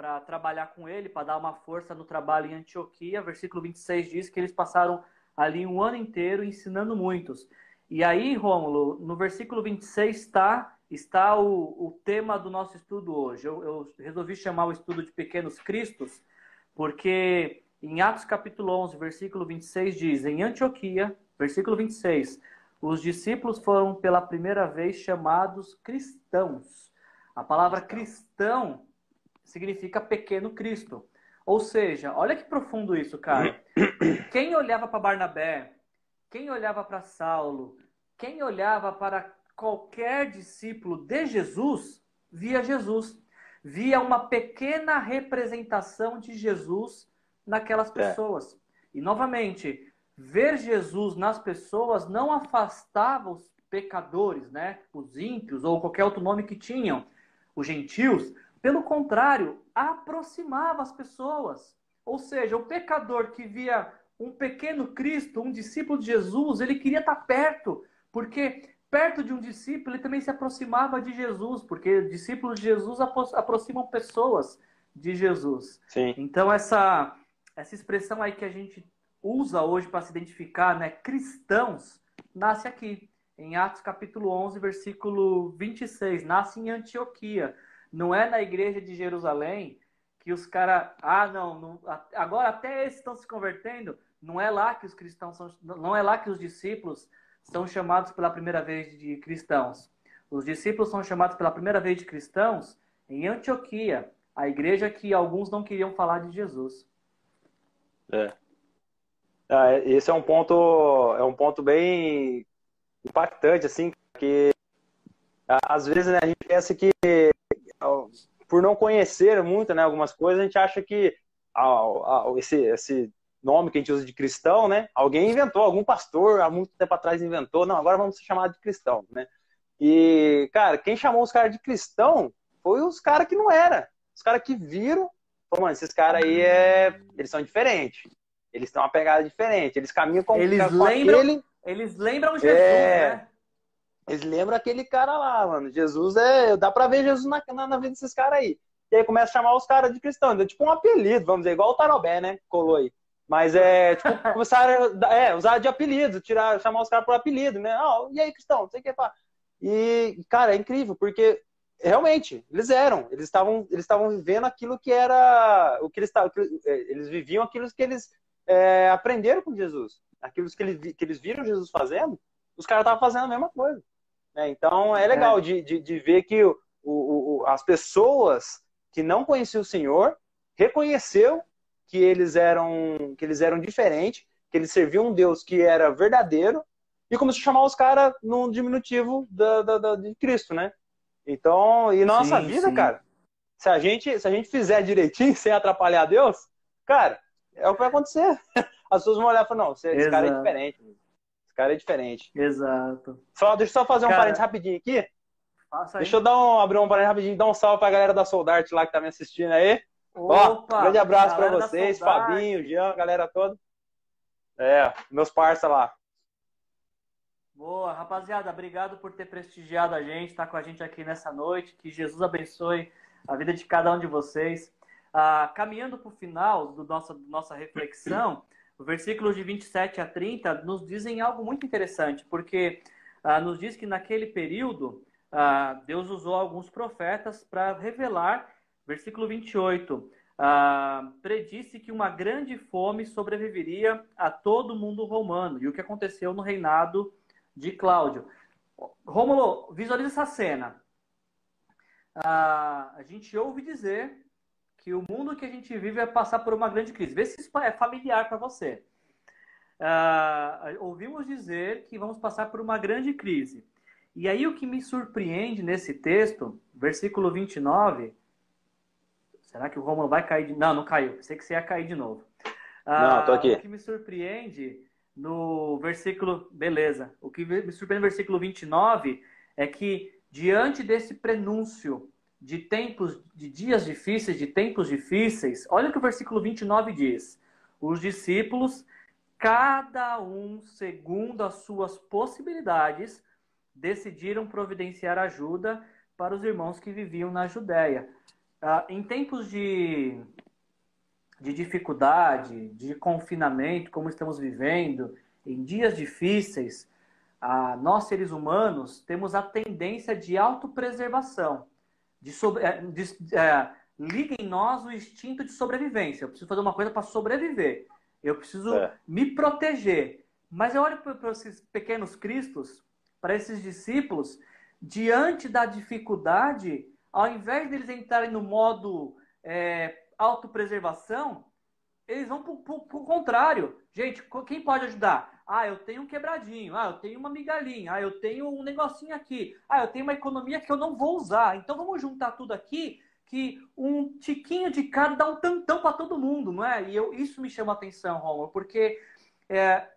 para trabalhar com ele, para dar uma força no trabalho em Antioquia. Versículo 26 diz que eles passaram ali um ano inteiro ensinando muitos. E aí, Rômulo, no versículo 26 está, está o, o tema do nosso estudo hoje. Eu, eu resolvi chamar o estudo de Pequenos Cristos, porque em Atos capítulo 11, versículo 26 diz: Em Antioquia, versículo 26, os discípulos foram pela primeira vez chamados cristãos. A palavra cristão significa pequeno Cristo. Ou seja, olha que profundo isso, cara. Quem olhava para Barnabé, quem olhava para Saulo, quem olhava para qualquer discípulo de Jesus, via Jesus. Via uma pequena representação de Jesus naquelas é. pessoas. É. E, novamente, ver Jesus nas pessoas não afastava os pecadores, né? os ímpios ou qualquer outro nome que tinham, os gentios. Pelo contrário, aproximava as pessoas. Ou seja, o pecador que via um pequeno Cristo, um discípulo de Jesus, ele queria estar perto, porque perto de um discípulo ele também se aproximava de Jesus, porque discípulos de Jesus aproximam pessoas de Jesus. Sim. Então essa essa expressão aí que a gente usa hoje para se identificar, né, cristãos, nasce aqui, em Atos capítulo 11, versículo 26, nasce em Antioquia. Não é na igreja de Jerusalém que os caras, ah, não, não, agora até esses estão se convertendo, não é lá que os cristãos são, não é lá que os discípulos são chamados pela primeira vez de cristãos. Os discípulos são chamados pela primeira vez de cristãos em Antioquia, a igreja que alguns não queriam falar de Jesus. É. Ah, esse é um ponto, é um ponto bem impactante, assim, que às vezes né, a gente pensa que por não conhecer muito né, algumas coisas, a gente acha que esse, esse nome que a gente usa de cristão, né? Alguém inventou, algum pastor há muito tempo atrás inventou, não, agora vamos ser chamados de cristão, né? E, cara, quem chamou os caras de cristão foi os caras que não era. Os caras que viram, pô, mano, esses caras aí é, eles são diferentes. Eles têm uma pegada diferente, eles caminham com, eles com lembram, aquele... Eles lembram Jesus, é... né? Eles lembram aquele cara lá, mano. Jesus é. Dá pra ver Jesus na, na, na vida desses caras aí. E aí começa a chamar os caras de cristão. É tipo um apelido, vamos dizer, igual o Tarobé, né? Colou aí. Mas é, tipo, começaram a é, usar de apelido, tirar, chamar os caras por apelido, né? Oh, e aí, cristão, não sei o que. Pá. E, cara, é incrível, porque realmente, eles eram, eles estavam eles estavam vivendo aquilo que era o que eles estavam, é, eles viviam aquilo que eles é, aprenderam com Jesus, aquilo que eles, que eles viram Jesus fazendo, os caras estavam fazendo a mesma coisa. Né? Então é legal é. De, de, de, ver que o, o, o, as pessoas que não conheciam o Senhor reconheceu que eles eram que eles eram diferentes, que eles serviam um Deus que era verdadeiro e começou a chamar os caras num diminutivo da, da, da, de Cristo, né? Então, e nossa sim, vida, sim. cara, se a gente se a gente fizer direitinho sem atrapalhar Deus, cara, é o que vai acontecer. As pessoas vão olhar e falar, não, esse, esse cara é diferente. Cara é diferente. Exato. Só, deixa eu só fazer um cara, parênteses rapidinho aqui. Deixa eu dar um, abrir um parênteses rapidinho, dar um salve pra galera da Soldart lá que tá me assistindo aí. Opa, Ó, grande abraço para vocês, Fabinho, Jean, galera toda. É, meus parceiros lá. Boa, rapaziada, obrigado por ter prestigiado a gente, estar tá com a gente aqui nessa noite. Que Jesus abençoe a vida de cada um de vocês. Ah, caminhando para o final do nossa, nossa reflexão, o versículo de 27 a 30 nos dizem algo muito interessante, porque ah, nos diz que naquele período ah, Deus usou alguns profetas para revelar Versículo 28. Ah, predisse que uma grande fome sobreviveria a todo o mundo romano. E o que aconteceu no reinado de Cláudio. Rômulo, visualiza essa cena. Ah, a gente ouve dizer que o mundo que a gente vive vai passar por uma grande crise. Vê se isso é familiar para você. Ah, ouvimos dizer que vamos passar por uma grande crise. E aí o que me surpreende nesse texto, versículo 29, Será que o Romulo vai cair de... Não, não caiu. Pensei que você ia cair de novo. Ah, não, tô aqui. O que me surpreende no versículo... Beleza. O que me surpreende no versículo 29 é que, diante desse prenúncio de tempos, de dias difíceis, de tempos difíceis, olha o que o versículo 29 diz. Os discípulos, cada um segundo as suas possibilidades, decidiram providenciar ajuda para os irmãos que viviam na Judéia. Ah, em tempos de, de dificuldade, de confinamento, como estamos vivendo, em dias difíceis, ah, nós seres humanos temos a tendência de autopreservação, de, sobre, eh, de é, liga em nós o instinto de sobrevivência. Eu preciso fazer uma coisa para sobreviver. Eu preciso é. me proteger. Mas eu olho para esses pequenos cristos, para esses discípulos, diante da dificuldade, ao invés deles entrarem no modo é, autopreservação, eles vão para o contrário. Gente, quem pode ajudar? Ah, eu tenho um quebradinho. Ah, eu tenho uma migalhinha. Ah, eu tenho um negocinho aqui. Ah, eu tenho uma economia que eu não vou usar. Então vamos juntar tudo aqui que um tiquinho de cada dá um tantão para todo mundo, não é? E eu, isso me chama atenção, Romulo, porque é,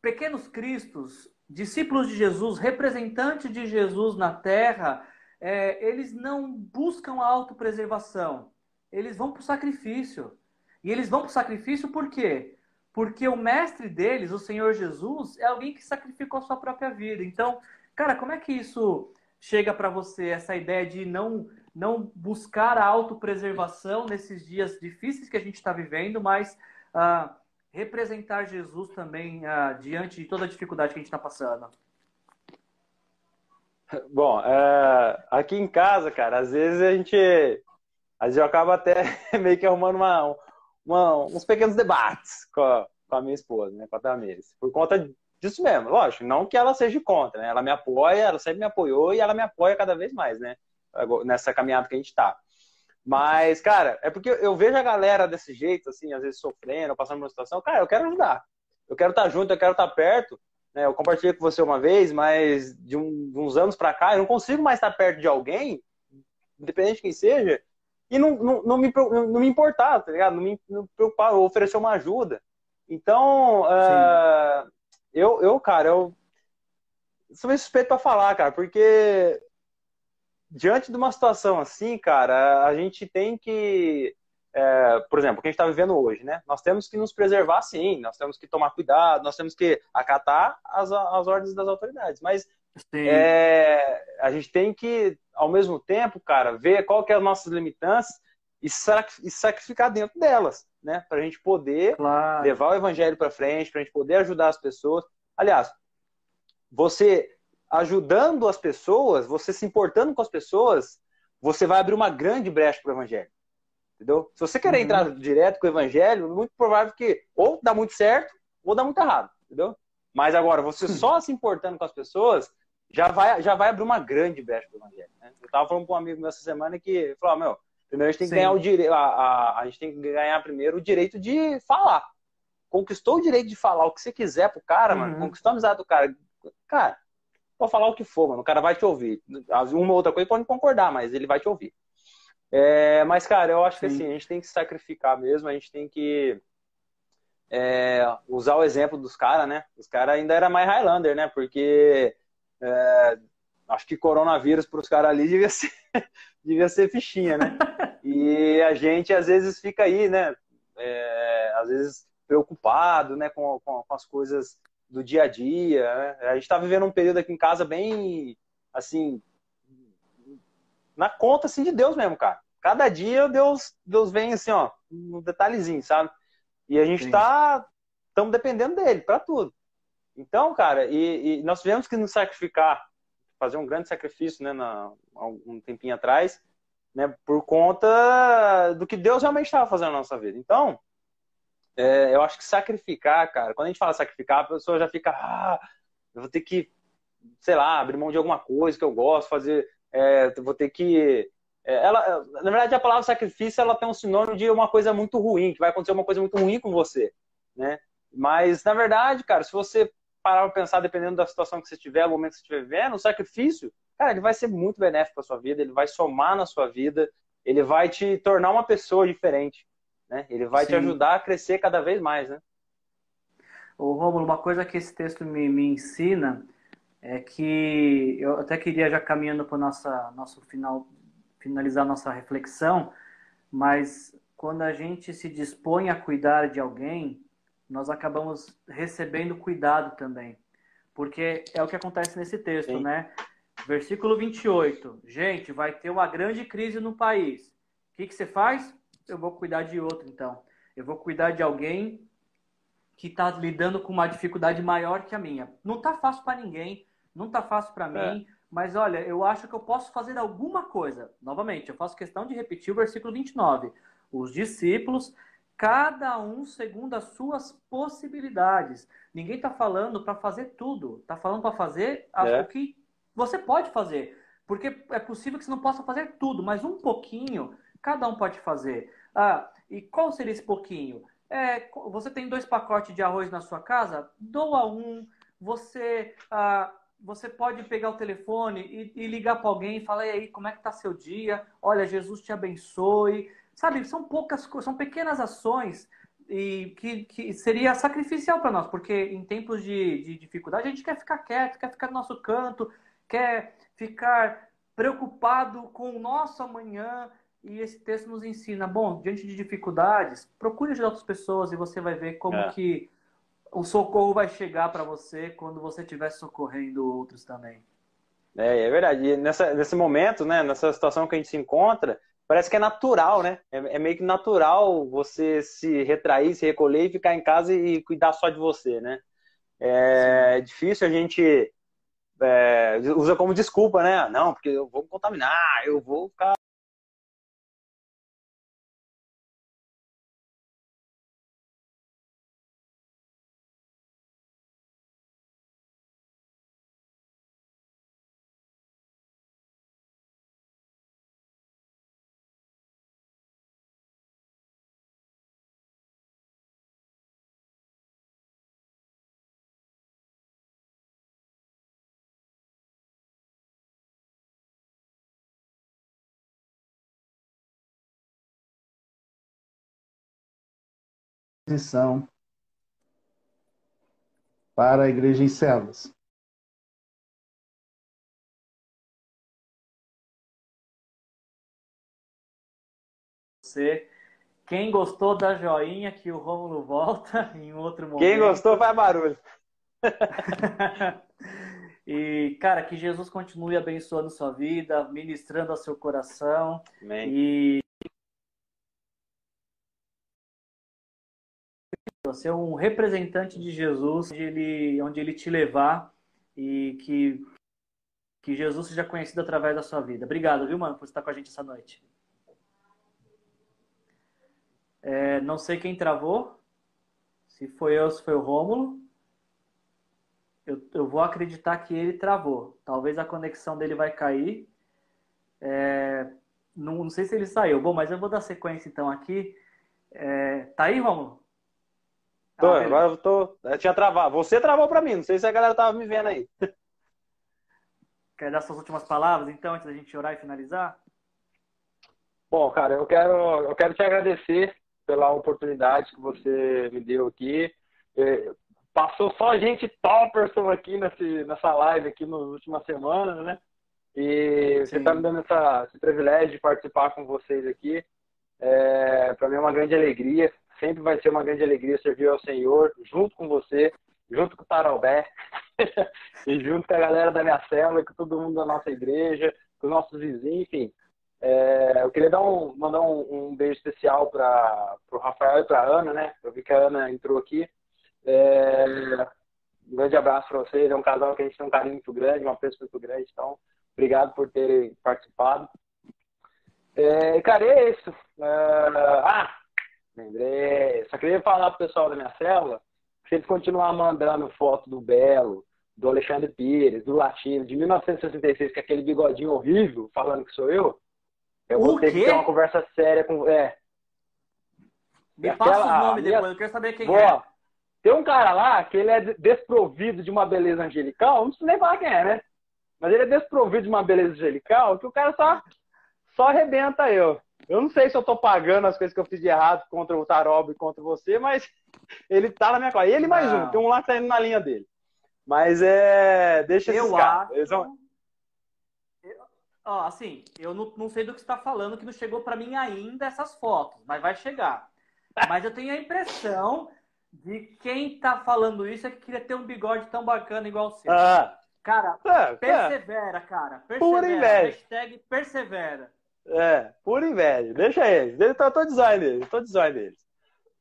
pequenos cristos, discípulos de Jesus, representantes de Jesus na terra, é, eles não buscam a autopreservação, eles vão para o sacrifício. E eles vão para o sacrifício por quê? Porque o mestre deles, o Senhor Jesus, é alguém que sacrificou a sua própria vida. Então, cara, como é que isso chega para você, essa ideia de não, não buscar a autopreservação nesses dias difíceis que a gente está vivendo, mas uh, representar Jesus também uh, diante de toda a dificuldade que a gente está passando? Bom, é, aqui em casa, cara, às vezes a gente, às vezes eu acabo até meio que arrumando uma, uma, uns pequenos debates com a, com a minha esposa, né, com a Damaris, por conta disso mesmo, lógico, não que ela seja contra, né, ela me apoia, ela sempre me apoiou e ela me apoia cada vez mais, né, nessa caminhada que a gente tá. Mas, cara, é porque eu vejo a galera desse jeito, assim, às vezes sofrendo, passando por uma situação, cara, eu quero ajudar, eu quero estar tá junto, eu quero estar tá perto, né, eu compartilhei com você uma vez, mas de, um, de uns anos para cá, eu não consigo mais estar tá perto de alguém, independente de quem seja, e não, não, não, me, não me importar, tá ligado? Não me, não me preocupar, oferecer uma ajuda. Então, uh, eu, eu, cara, eu sou meio suspeito para falar, cara, porque diante de uma situação assim, cara, a gente tem que, é, por exemplo, o que a gente está vivendo hoje, né? Nós temos que nos preservar, sim, nós temos que tomar cuidado, nós temos que acatar as, as ordens das autoridades, mas é, a gente tem que ao mesmo tempo, cara, ver qual que é as nossas limitantes e sacrificar dentro delas, né? Para a gente poder claro. levar o evangelho para frente, para a gente poder ajudar as pessoas. Aliás, você ajudando as pessoas, você se importando com as pessoas, você vai abrir uma grande brecha para o evangelho. Entendeu? Se você querer uhum. entrar direto com o evangelho, é muito provável que ou dá muito certo ou dá muito errado, entendeu? Mas agora, você só se importando com as pessoas, já vai, já vai abrir uma grande brecha para o evangelho. Né? Eu estava falando com um amigo essa semana que falou: meu, primeiro a gente tem que Sim. ganhar o direito, a, a, a, gente tem que ganhar primeiro o direito de falar. Conquistou o direito de falar o que você quiser pro cara, uhum. mano. Conquistou a amizade do cara. Cara, pode falar o que for, mano. O cara vai te ouvir. Uma ou outra coisa pode concordar, mas ele vai te ouvir. É, mas, cara, eu acho Sim. que assim, a gente tem que se sacrificar mesmo, a gente tem que é, usar o exemplo dos caras, né? Os caras ainda era mais Highlander, né? Porque é, acho que coronavírus para os caras ali devia ser, devia ser fichinha, né? E a gente às vezes fica aí, né? É, às vezes preocupado, né? Com, com, com, as coisas do dia a dia. Né? A gente está vivendo um período aqui em casa bem, assim, na conta assim de Deus mesmo, cara. Cada dia Deus, Deus vem assim, ó, um detalhezinho, sabe? E a gente está, estamos dependendo dele para tudo. Então, cara, e, e, nós tivemos que nos sacrificar, fazer um grande sacrifício, né, na, um tempinho atrás, né, por conta do que Deus realmente estava fazendo na nossa vida. Então, é, eu acho que sacrificar, cara, quando a gente fala sacrificar, a pessoa já fica, ah, eu vou ter que, sei lá, abrir mão de alguma coisa que eu gosto, fazer, é, vou ter que é, ela, na verdade, a palavra sacrifício ela tem um sinônimo de uma coisa muito ruim, que vai acontecer uma coisa muito ruim com você, né? Mas, na verdade, cara, se você parar para pensar, dependendo da situação que você estiver, o momento que você estiver vivendo, o sacrifício, cara, ele vai ser muito benéfico para sua vida, ele vai somar na sua vida, ele vai te tornar uma pessoa diferente, né? Ele vai Sim. te ajudar a crescer cada vez mais, né? Ô, Romulo, uma coisa que esse texto me, me ensina é que eu até queria já caminhando para nossa nosso final finalizar nossa reflexão, mas quando a gente se dispõe a cuidar de alguém, nós acabamos recebendo cuidado também. Porque é o que acontece nesse texto, Sim. né? Versículo 28. Gente, vai ter uma grande crise no país. O que, que você faz? Eu vou cuidar de outro, então. Eu vou cuidar de alguém que está lidando com uma dificuldade maior que a minha. Não está fácil para ninguém, não está fácil para é. mim, mas olha, eu acho que eu posso fazer alguma coisa. Novamente, eu faço questão de repetir o versículo 29. Os discípulos cada um segundo as suas possibilidades. Ninguém está falando para fazer tudo, está falando para fazer é. o que você pode fazer. Porque é possível que você não possa fazer tudo, mas um pouquinho cada um pode fazer. Ah, e qual seria esse pouquinho? é, você tem dois pacotes de arroz na sua casa, doa um. Você, ah, você pode pegar o telefone e, e ligar para alguém e falar, e aí, como é que tá seu dia? Olha, Jesus te abençoe. Sabe, são poucas são pequenas ações e que, que seria sacrificial para nós, porque em tempos de, de dificuldade a gente quer ficar quieto, quer ficar no nosso canto, quer ficar preocupado com o nosso amanhã, e esse texto nos ensina, bom, diante de dificuldades, procure ajudar outras pessoas e você vai ver como é. que o socorro vai chegar para você quando você estiver socorrendo outros também. É, é verdade. E nessa, nesse momento, né, nessa situação que a gente se encontra, parece que é natural, né? É, é, meio que natural você se retrair, se recolher e ficar em casa e cuidar só de você, né? É Sim. difícil a gente é, usa como desculpa, né? Não, porque eu vou contaminar, eu vou ficar transição para a igreja em células. Você, quem gostou da joinha que o Rômulo volta em outro momento. Quem gostou faz barulho. e cara, que Jesus continue abençoando sua vida, ministrando ao seu coração. Amém. E Você é um representante de Jesus, onde ele, onde ele te levar e que, que Jesus seja conhecido através da sua vida. Obrigado, viu, mano, por estar com a gente essa noite. É, não sei quem travou, se foi eu, se foi o Rômulo. Eu, eu vou acreditar que ele travou. Talvez a conexão dele vai cair. É, não, não, sei se ele saiu. Bom, mas eu vou dar sequência então aqui. É, tá aí, Rômulo? Tô, ah, agora eu tô. Eu tinha travado. Você travou pra mim, não sei se a galera tava me vendo aí. Quer dar suas últimas palavras, então, antes da gente orar e finalizar? Bom, cara, eu quero, eu quero te agradecer pela oportunidade que você me deu aqui. É, passou só gente topperson aqui nesse, nessa live aqui nas últimas semanas, né? E Sim. você está me dando essa, esse privilégio de participar com vocês aqui. É, para mim é uma grande alegria sempre vai ser uma grande alegria servir ao Senhor junto com você, junto com o Taralbé e junto com a galera da minha célula, com todo mundo da nossa igreja, com os nossos vizinhos, enfim. É, eu queria dar um, mandar um, um beijo especial para o Rafael e para a Ana, né? Eu vi que a Ana entrou aqui. É, um grande abraço para vocês. É um casal que a gente tem um carinho muito grande, uma apreço muito grande. Então, obrigado por terem participado. É, cara, é isso. É, ah, Lembrei. Só queria falar pro pessoal da minha célula, se eles continuar mandando foto do Belo, do Alexandre Pires, do Latino, de 1966, com aquele bigodinho horrível, falando que sou eu, eu o vou ter que ter uma conversa séria com. É. Me Aquela, passa o nome minha... depois, eu quero saber quem Boa. é. Tem um cara lá que ele é desprovido de uma beleza angelical, não preciso nem falar quem é, né? Mas ele é desprovido de uma beleza angelical que o cara só, só arrebenta eu. Eu não sei se eu tô pagando as coisas que eu fiz de errado contra o Taroba e contra você, mas ele tá na minha cola. Ele mais não. um, tem um lá que tá indo na linha dele. Mas é. Deixa eu acho... Eles vão... Ó, assim, eu não, não sei do que você está falando, que não chegou para mim ainda essas fotos, mas vai chegar. Mas eu tenho a impressão de quem tá falando isso é que queria ter um bigode tão bacana igual o seu. Ah. Cara, é, persevera, é. cara. Persevera. Pura inveja. Hashtag persevera. É, pura inveja. Deixa eles. Eu tô, tô design deles. Tô design deles.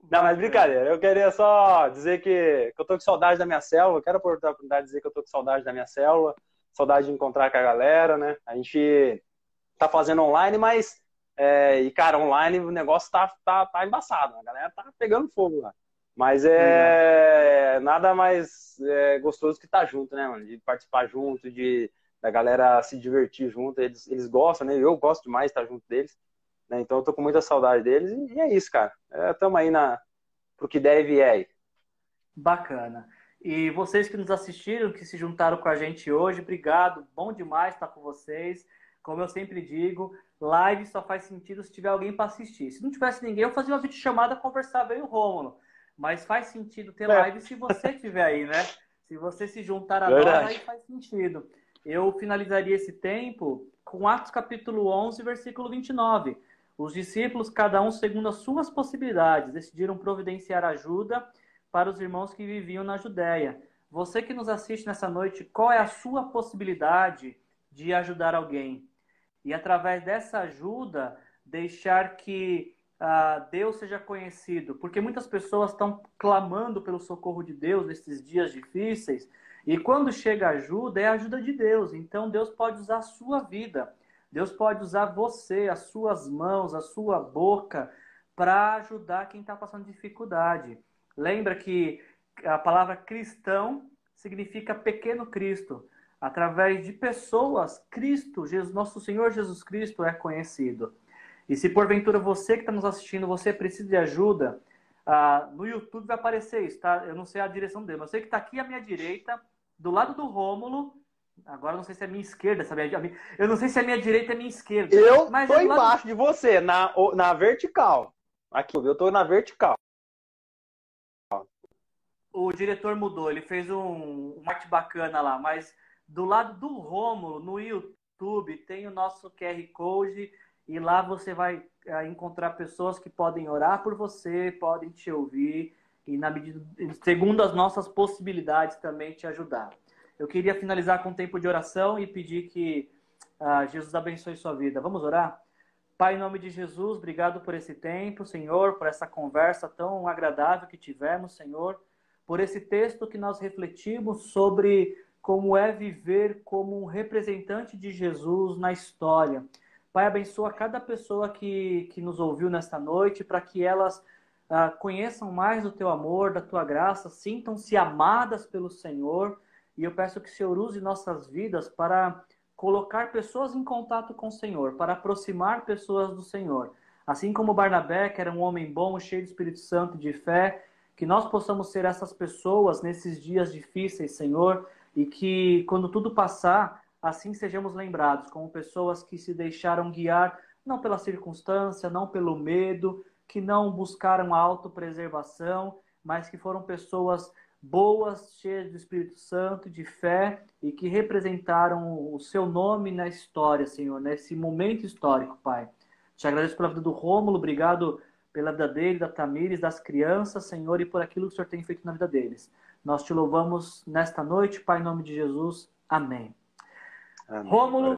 Não, mas brincadeira. Eu queria só dizer que, que eu tô com saudade da minha célula. Quero aproveitar a oportunidade de dizer que eu tô com saudade da minha célula. Saudade de encontrar com a galera, né? A gente tá fazendo online, mas. É, e, cara, online o negócio tá, tá, tá embaçado. A galera tá pegando fogo lá. Mas é uhum. nada mais é, gostoso que estar tá junto, né, mano? De participar junto, de da galera se divertir junto. Eles, eles gostam, né? Eu gosto demais de estar junto deles. Né? Então eu tô com muita saudade deles. E, é isso, cara. Estamos é, aí na, pro que deve e é. Bacana. E vocês que nos assistiram, que se juntaram com a gente hoje, obrigado. Bom demais estar com vocês. Como eu sempre digo, live só faz sentido se tiver alguém para assistir. Se não tivesse ninguém, eu fazia uma videochamada, conversava aí o Rômulo. Mas faz sentido ter é. live se você estiver aí, né? Se você se juntar a nós, aí faz sentido. Eu finalizaria esse tempo com Atos capítulo 11, versículo 29. Os discípulos, cada um segundo as suas possibilidades, decidiram providenciar ajuda para os irmãos que viviam na Judéia. Você que nos assiste nessa noite, qual é a sua possibilidade de ajudar alguém? E através dessa ajuda, deixar que uh, Deus seja conhecido. Porque muitas pessoas estão clamando pelo socorro de Deus nesses dias difíceis. E quando chega ajuda, é a ajuda de Deus. Então Deus pode usar a sua vida. Deus pode usar você, as suas mãos, a sua boca, para ajudar quem está passando dificuldade. Lembra que a palavra cristão significa pequeno Cristo. Através de pessoas, Cristo, Jesus, nosso Senhor Jesus Cristo é conhecido. E se porventura você que está nos assistindo, você precisa de ajuda, ah, no YouTube vai aparecer isso, tá? Eu não sei a direção dele, mas eu sei que está aqui à minha direita, do lado do Rômulo. Agora não sei se é minha esquerda, sabe? Eu não sei se a minha direita é minha esquerda. Eu mas tô é embaixo de você, na, na vertical. Aqui, eu tô na vertical o diretor mudou, ele fez um, um arte bacana lá, mas do lado do Rômulo, no YouTube, tem o nosso QR Code e lá você vai é, encontrar pessoas que podem orar por você, podem te ouvir e na medida segundo as nossas possibilidades também te ajudar. Eu queria finalizar com um tempo de oração e pedir que uh, Jesus abençoe sua vida. Vamos orar? Pai, em nome de Jesus, obrigado por esse tempo, Senhor, por essa conversa tão agradável que tivemos, Senhor por esse texto que nós refletimos sobre como é viver como um representante de Jesus na história. Pai, abençoa cada pessoa que, que nos ouviu nesta noite, para que elas ah, conheçam mais o teu amor, da tua graça, sintam-se amadas pelo Senhor. E eu peço que o Senhor use nossas vidas para colocar pessoas em contato com o Senhor, para aproximar pessoas do Senhor. Assim como Barnabé, que era um homem bom, cheio do Espírito Santo de fé, que nós possamos ser essas pessoas nesses dias difíceis, Senhor, e que quando tudo passar, assim sejamos lembrados como pessoas que se deixaram guiar não pela circunstância, não pelo medo, que não buscaram a autopreservação, mas que foram pessoas boas, cheias do Espírito Santo, de fé e que representaram o seu nome na história, Senhor, nesse momento histórico, Pai. Te agradeço pela vida do Rômulo, obrigado pela vida dele, da Tamires, das crianças, Senhor, e por aquilo que o Senhor tem feito na vida deles. Nós te louvamos nesta noite, Pai, em nome de Jesus. Amém. Amém. Rômulo,